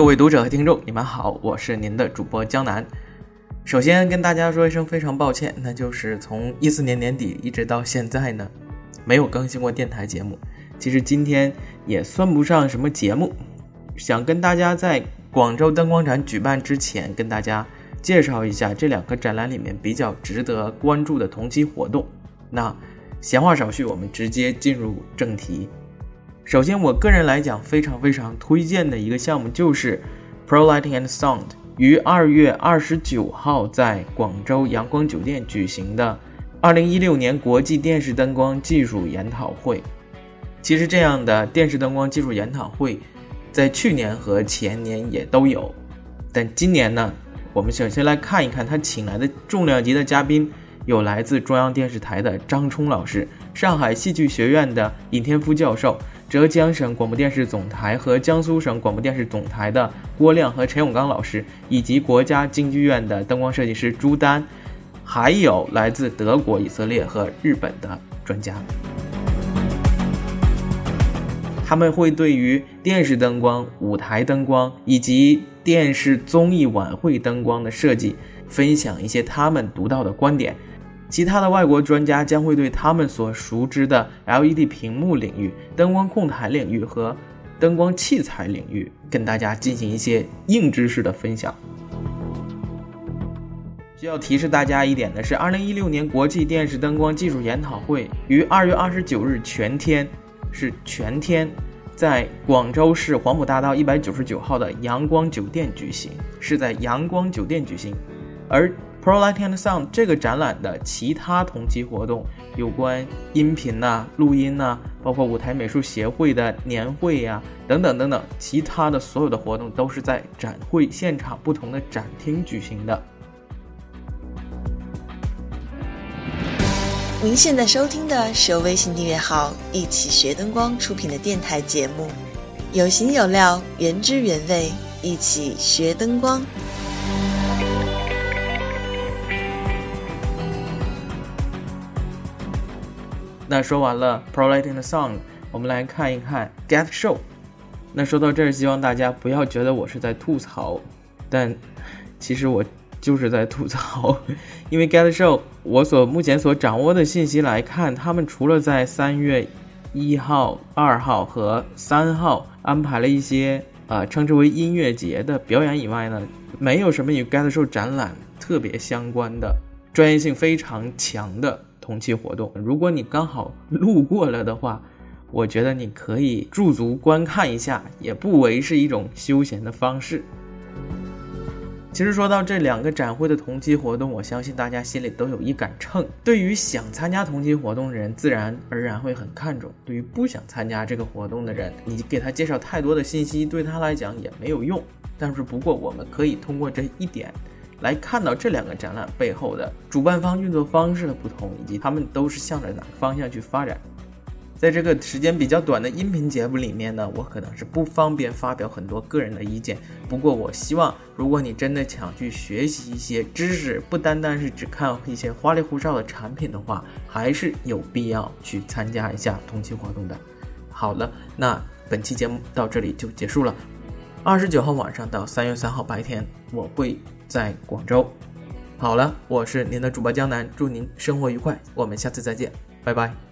各位读者和听众，你们好，我是您的主播江南。首先跟大家说一声非常抱歉，那就是从一四年年底一直到现在呢，没有更新过电台节目。其实今天也算不上什么节目，想跟大家在广州灯光展举办之前，跟大家介绍一下这两个展览里面比较值得关注的同期活动。那闲话少叙，我们直接进入正题。首先，我个人来讲非常非常推荐的一个项目就是 Pro Lighting and Sound 于二月二十九号在广州阳光酒店举行的二零一六年国际电视灯光技术研讨会。其实这样的电视灯光技术研讨会，在去年和前年也都有，但今年呢，我们首先来看一看他请来的重量级的嘉宾，有来自中央电视台的张冲老师，上海戏剧学院的尹天夫教授。浙江省广播电视总台和江苏省广播电视总台的郭亮和陈永刚老师，以及国家京剧院的灯光设计师朱丹，还有来自德国、以色列和日本的专家，他们会对于电视灯光、舞台灯光以及电视综艺晚会灯光的设计，分享一些他们独到的观点。其他的外国专家将会对他们所熟知的 LED 屏幕领域、灯光控台领域和灯光器材领域跟大家进行一些硬知识的分享。需要提示大家一点的是，二零一六年国际电视灯光技术研讨会于二月二十九日全天，是全天，在广州市黄埔大道一百九十九号的阳光酒店举行，是在阳光酒店举行，而。Pro Lighting and Sound 这个展览的其他同期活动，有关音频呐、录音呐，包括舞台美术协会的年会呀，等等等等，其他的所有的活动都是在展会现场不同的展厅举行的。您现在收听的是由微信订阅号“一起学灯光”出品的电台节目，有形有料，原汁原味，一起学灯光。那说完了 Pro Lighting 的 Song，我们来看一看 Get Show。那说到这儿，希望大家不要觉得我是在吐槽，但其实我就是在吐槽，因为 Get Show，我所目前所掌握的信息来看，他们除了在三月一号、二号和三号安排了一些啊称之为音乐节的表演以外呢，没有什么与 Get Show 展览特别相关的、专业性非常强的。同期活动，如果你刚好路过了的话，我觉得你可以驻足观看一下，也不为是一种休闲的方式。其实说到这两个展会的同期活动，我相信大家心里都有一杆秤。对于想参加同期活动的人，自然而然会很看重；对于不想参加这个活动的人，你给他介绍太多的信息，对他来讲也没有用。但是不过，我们可以通过这一点。来看到这两个展览背后的主办方运作方式的不同，以及他们都是向着哪个方向去发展。在这个时间比较短的音频节目里面呢，我可能是不方便发表很多个人的意见。不过，我希望如果你真的想去学习一些知识，不单单是只看一些花里胡哨的产品的话，还是有必要去参加一下同期活动的。好了，那本期节目到这里就结束了。二十九号晚上到三月三号白天，我会。在广州，好了，我是您的主播江南，祝您生活愉快，我们下次再见，拜拜。